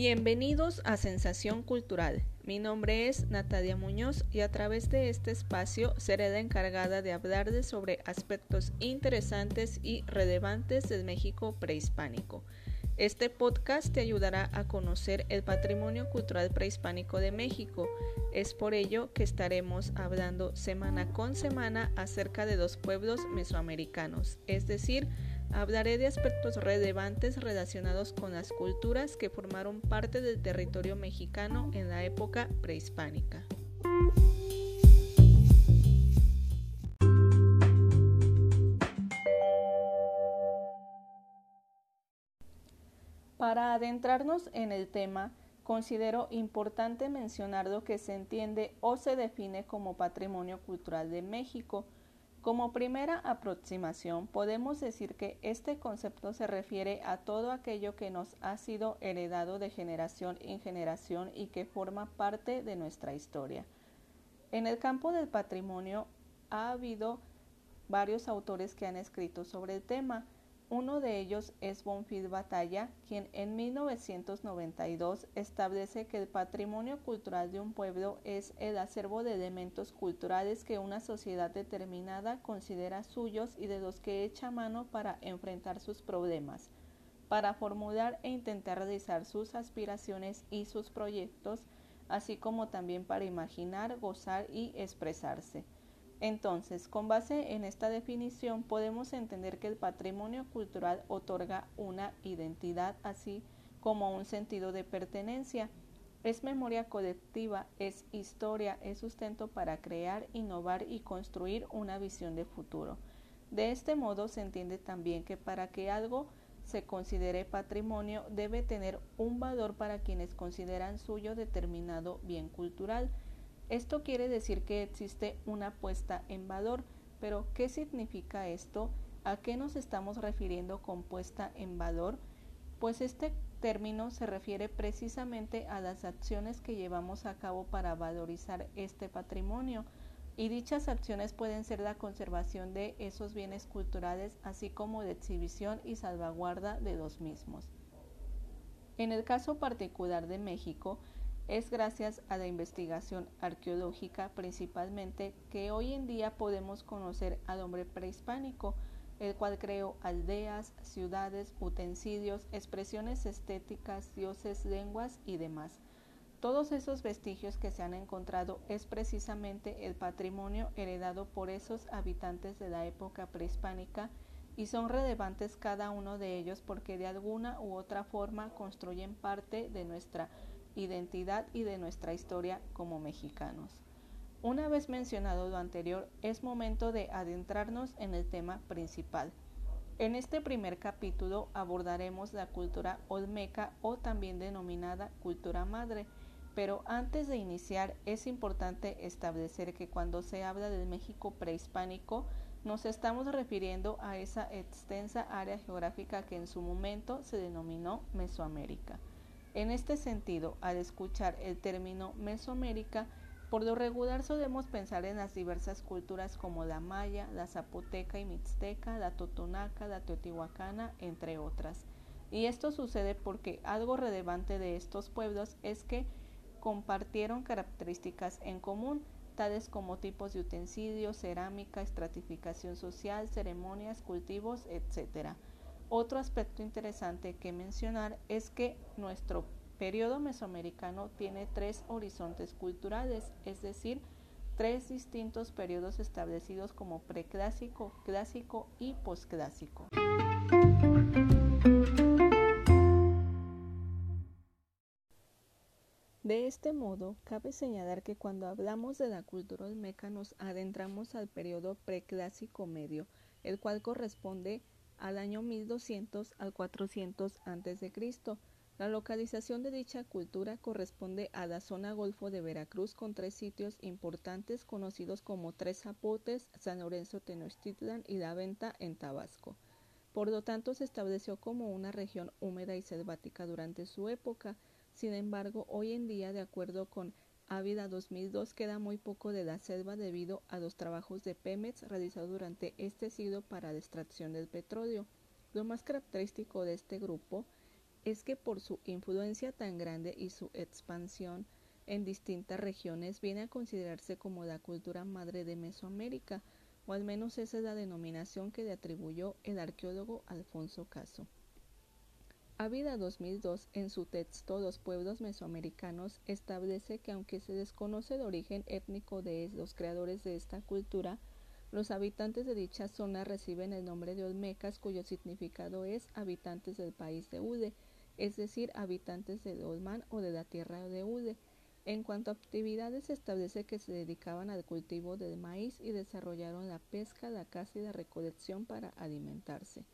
Bienvenidos a Sensación Cultural. Mi nombre es Natalia Muñoz y a través de este espacio seré la encargada de hablar de sobre aspectos interesantes y relevantes del México prehispánico. Este podcast te ayudará a conocer el patrimonio cultural prehispánico de México. Es por ello que estaremos hablando semana con semana acerca de los pueblos mesoamericanos, es decir, Hablaré de aspectos relevantes relacionados con las culturas que formaron parte del territorio mexicano en la época prehispánica. Para adentrarnos en el tema, considero importante mencionar lo que se entiende o se define como patrimonio cultural de México, como primera aproximación, podemos decir que este concepto se refiere a todo aquello que nos ha sido heredado de generación en generación y que forma parte de nuestra historia. En el campo del patrimonio ha habido varios autores que han escrito sobre el tema, uno de ellos es Bonfil Batalla, quien en 1992 establece que el patrimonio cultural de un pueblo es el acervo de elementos culturales que una sociedad determinada considera suyos y de los que echa mano para enfrentar sus problemas, para formular e intentar realizar sus aspiraciones y sus proyectos, así como también para imaginar, gozar y expresarse. Entonces, con base en esta definición, podemos entender que el patrimonio cultural otorga una identidad así como un sentido de pertenencia. Es memoria colectiva, es historia, es sustento para crear, innovar y construir una visión de futuro. De este modo se entiende también que para que algo se considere patrimonio debe tener un valor para quienes consideran suyo determinado bien cultural. Esto quiere decir que existe una puesta en valor, pero ¿qué significa esto? ¿A qué nos estamos refiriendo con puesta en valor? Pues este término se refiere precisamente a las acciones que llevamos a cabo para valorizar este patrimonio y dichas acciones pueden ser la conservación de esos bienes culturales así como de exhibición y salvaguarda de los mismos. En el caso particular de México, es gracias a la investigación arqueológica principalmente que hoy en día podemos conocer al hombre prehispánico, el cual creó aldeas, ciudades, utensilios, expresiones estéticas, dioses, lenguas y demás. Todos esos vestigios que se han encontrado es precisamente el patrimonio heredado por esos habitantes de la época prehispánica y son relevantes cada uno de ellos porque de alguna u otra forma construyen parte de nuestra identidad y de nuestra historia como mexicanos. Una vez mencionado lo anterior, es momento de adentrarnos en el tema principal. En este primer capítulo abordaremos la cultura olmeca o también denominada cultura madre, pero antes de iniciar es importante establecer que cuando se habla del México prehispánico nos estamos refiriendo a esa extensa área geográfica que en su momento se denominó Mesoamérica. En este sentido, al escuchar el término Mesoamérica, por lo regular solemos pensar en las diversas culturas como la maya, la zapoteca y mixteca, la totonaca, la teotihuacana, entre otras. Y esto sucede porque algo relevante de estos pueblos es que compartieron características en común, tales como tipos de utensilios, cerámica, estratificación social, ceremonias, cultivos, etc. Otro aspecto interesante que mencionar es que nuestro periodo mesoamericano tiene tres horizontes culturales, es decir, tres distintos periodos establecidos como preclásico, clásico y posclásico. De este modo, cabe señalar que cuando hablamos de la cultura olmeca nos adentramos al periodo preclásico medio, el cual corresponde al año 1200 al 400 a.C. La localización de dicha cultura corresponde a la zona Golfo de Veracruz con tres sitios importantes conocidos como Tres Zapotes, San Lorenzo Tenochtitlan y La Venta en Tabasco. Por lo tanto, se estableció como una región húmeda y selvática durante su época. Sin embargo, hoy en día, de acuerdo con Ávida 2002 queda muy poco de la selva debido a los trabajos de Pemex realizados durante este siglo para la extracción del petróleo. Lo más característico de este grupo es que por su influencia tan grande y su expansión en distintas regiones viene a considerarse como la cultura madre de Mesoamérica, o al menos esa es la denominación que le atribuyó el arqueólogo Alfonso Caso. Ávida 2002, en su texto Los pueblos mesoamericanos, establece que aunque se desconoce el origen étnico de los creadores de esta cultura, los habitantes de dicha zona reciben el nombre de Olmecas, cuyo significado es habitantes del país de Ude, es decir, habitantes de Olman o de la tierra de Ude. En cuanto a actividades, se establece que se dedicaban al cultivo del maíz y desarrollaron la pesca, la caza y la recolección para alimentarse.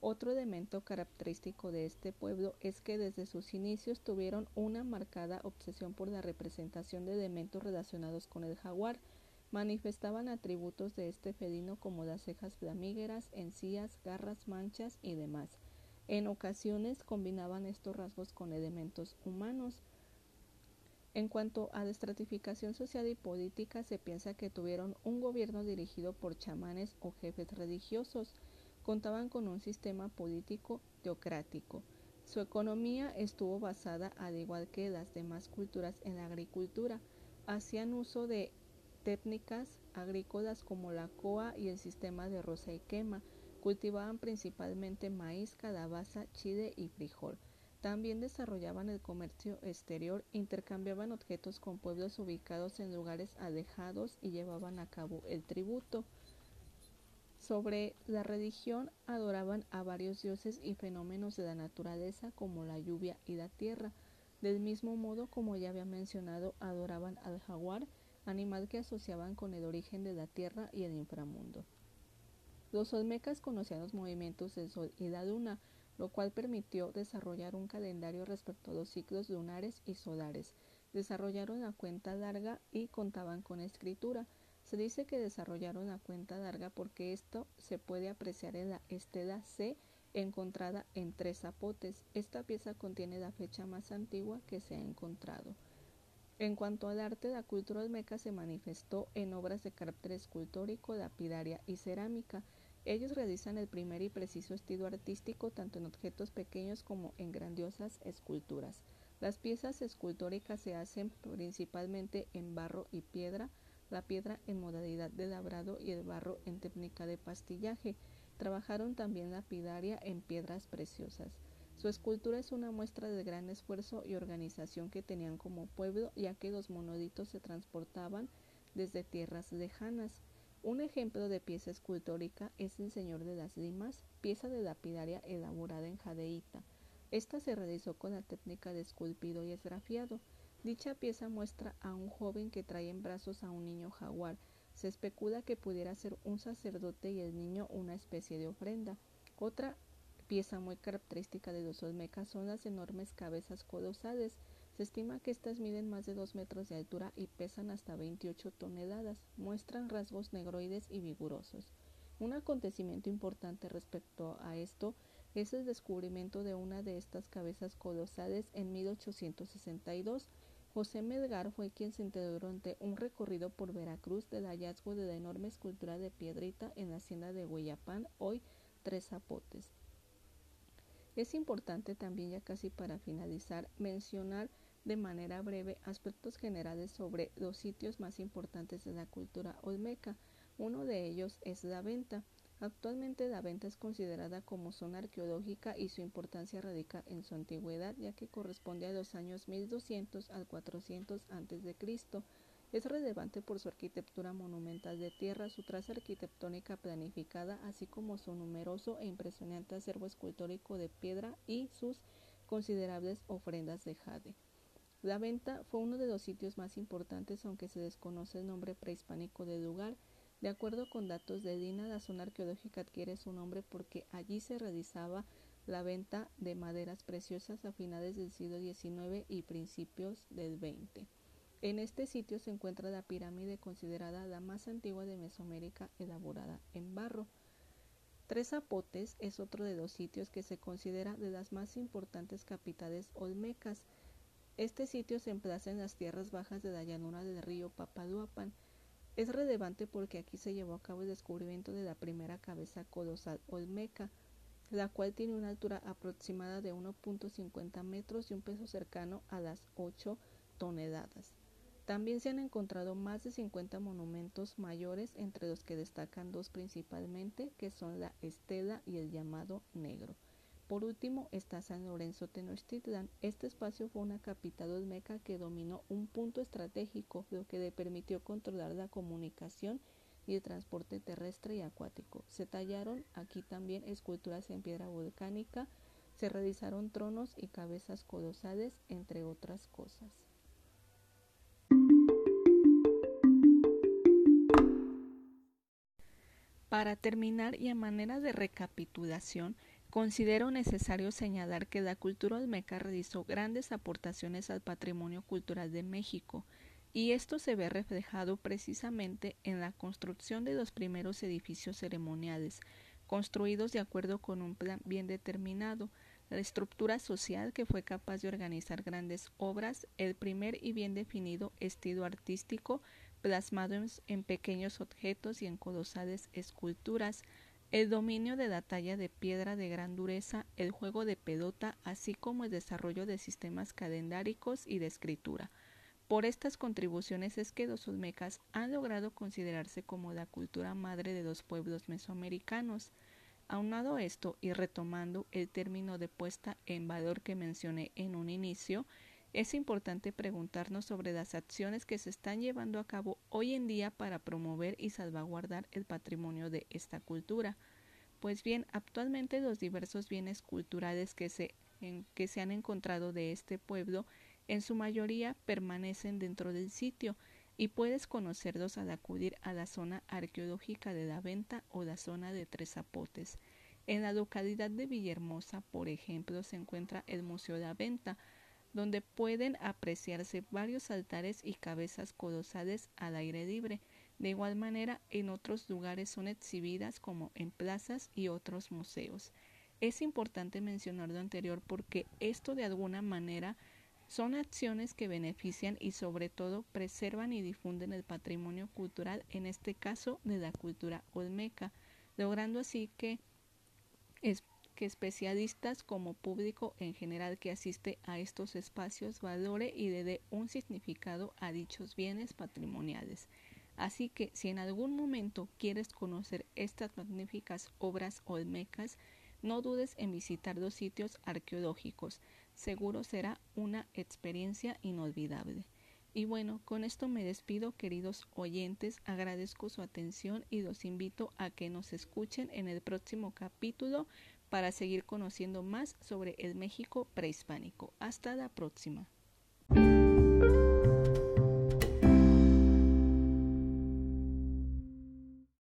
Otro elemento característico de este pueblo es que desde sus inicios tuvieron una marcada obsesión por la representación de elementos relacionados con el jaguar. Manifestaban atributos de este felino como las cejas flamígeras, encías, garras, manchas y demás. En ocasiones combinaban estos rasgos con elementos humanos. En cuanto a la estratificación social y política, se piensa que tuvieron un gobierno dirigido por chamanes o jefes religiosos contaban con un sistema político teocrático. Su economía estuvo basada, al igual que las demás culturas, en la agricultura. Hacían uso de técnicas agrícolas como la coa y el sistema de rosa y quema. Cultivaban principalmente maíz, calabaza, chile y frijol. También desarrollaban el comercio exterior, intercambiaban objetos con pueblos ubicados en lugares alejados y llevaban a cabo el tributo. Sobre la religión adoraban a varios dioses y fenómenos de la naturaleza como la lluvia y la tierra. Del mismo modo, como ya había mencionado, adoraban al jaguar, animal que asociaban con el origen de la tierra y el inframundo. Los olmecas conocían los movimientos del sol y la luna, lo cual permitió desarrollar un calendario respecto a los ciclos lunares y solares. Desarrollaron la cuenta larga y contaban con escritura. Se dice que desarrollaron la cuenta larga porque esto se puede apreciar en la estela C encontrada en tres zapotes. Esta pieza contiene la fecha más antigua que se ha encontrado. En cuanto al arte, la cultura olmeca se manifestó en obras de carácter escultórico, lapidaria y cerámica. Ellos realizan el primer y preciso estilo artístico tanto en objetos pequeños como en grandiosas esculturas. Las piezas escultóricas se hacen principalmente en barro y piedra, la piedra en modalidad de labrado y el barro en técnica de pastillaje. Trabajaron también lapidaria en piedras preciosas. Su escultura es una muestra del gran esfuerzo y organización que tenían como pueblo, ya que los monolitos se transportaban desde tierras lejanas. Un ejemplo de pieza escultórica es el Señor de las Limas, pieza de lapidaria elaborada en jadeíta. Esta se realizó con la técnica de esculpido y esgrafiado. Dicha pieza muestra a un joven que trae en brazos a un niño jaguar. Se especula que pudiera ser un sacerdote y el niño una especie de ofrenda. Otra pieza muy característica de los olmecas son las enormes cabezas colosales. Se estima que estas miden más de 2 metros de altura y pesan hasta 28 toneladas. Muestran rasgos negroides y vigorosos. Un acontecimiento importante respecto a esto es el descubrimiento de una de estas cabezas colosales en 1862 José Melgar fue quien se enteró durante un recorrido por Veracruz del hallazgo de la enorme escultura de piedrita en la hacienda de Hueyapán, hoy Tres Zapotes. Es importante también, ya casi para finalizar, mencionar de manera breve aspectos generales sobre los sitios más importantes de la cultura olmeca. Uno de ellos es la venta. Actualmente la venta es considerada como zona arqueológica y su importancia radica en su antigüedad, ya que corresponde a los años 1200 al 400 a.C. Es relevante por su arquitectura monumental de tierra, su traza arquitectónica planificada, así como su numeroso e impresionante acervo escultórico de piedra y sus considerables ofrendas de jade. La venta fue uno de los sitios más importantes, aunque se desconoce el nombre prehispánico del lugar, de acuerdo con datos de DINA, la zona arqueológica adquiere su nombre porque allí se realizaba la venta de maderas preciosas a finales del siglo XIX y principios del XX. En este sitio se encuentra la pirámide considerada la más antigua de Mesoamérica elaborada en barro. Tres Zapotes es otro de los sitios que se considera de las más importantes capitales olmecas. Este sitio se emplaza en las tierras bajas de la llanura del río Papaduapan, es relevante porque aquí se llevó a cabo el descubrimiento de la primera cabeza colosal olmeca. la cual tiene una altura aproximada de 1.50 metros y un peso cercano a las 8 toneladas. También se han encontrado más de 50 monumentos mayores, entre los que destacan dos principalmente, que son la Estela y el llamado Negro. Por último está San Lorenzo Tenochtitlan. Este espacio fue una capital olmeca que dominó un punto estratégico, lo que le permitió controlar la comunicación y el transporte terrestre y acuático. Se tallaron aquí también esculturas en piedra volcánica, se realizaron tronos y cabezas colosales, entre otras cosas. Para terminar y a manera de recapitulación, considero necesario señalar que la cultura olmeca realizó grandes aportaciones al patrimonio cultural de México, y esto se ve reflejado precisamente en la construcción de los primeros edificios ceremoniales, construidos de acuerdo con un plan bien determinado, la estructura social que fue capaz de organizar grandes obras, el primer y bien definido estilo artístico, plasmado en, pequeños objetos y en colosales esculturas, el dominio de la talla de piedra de gran dureza, el juego de pelota, así como el desarrollo de sistemas calendáricos y de escritura. Por estas contribuciones es que los olmecas han logrado considerarse como la cultura madre de los pueblos mesoamericanos. Aunado esto y retomando el término de puesta en valor que mencioné en un inicio, es importante preguntarnos sobre las acciones que se están llevando a cabo hoy en día para promover y salvaguardar el patrimonio de esta cultura. Pues bien, actualmente los diversos bienes culturales que se, que se han encontrado de este pueblo en su mayoría permanecen dentro del sitio y puedes conocerlos al acudir a la zona arqueológica de la Venta o la zona de Tres Zapotes. En la localidad de Villahermosa, por ejemplo, se encuentra el Museo de la Venta, donde pueden apreciarse varios altares y cabezas colosales al aire libre. De igual manera, en otros lugares son exhibidas como en plazas y otros museos. Es importante mencionar lo anterior porque esto de alguna manera son acciones que benefician y sobre todo preservan y difunden el patrimonio cultural, en este caso de la cultura olmeca, logrando así que que especialistas como público en general que asiste a estos espacios valore y le dé un significado a dichos bienes patrimoniales. Así que si en algún momento quieres conocer estas magníficas obras olmecas, no dudes en visitar los sitios arqueológicos. Seguro será una experiencia inolvidable. Y bueno, con esto me despido, queridos oyentes. Agradezco su atención y los invito a que nos escuchen en el próximo capítulo para seguir conociendo más sobre el México prehispánico. Hasta la próxima.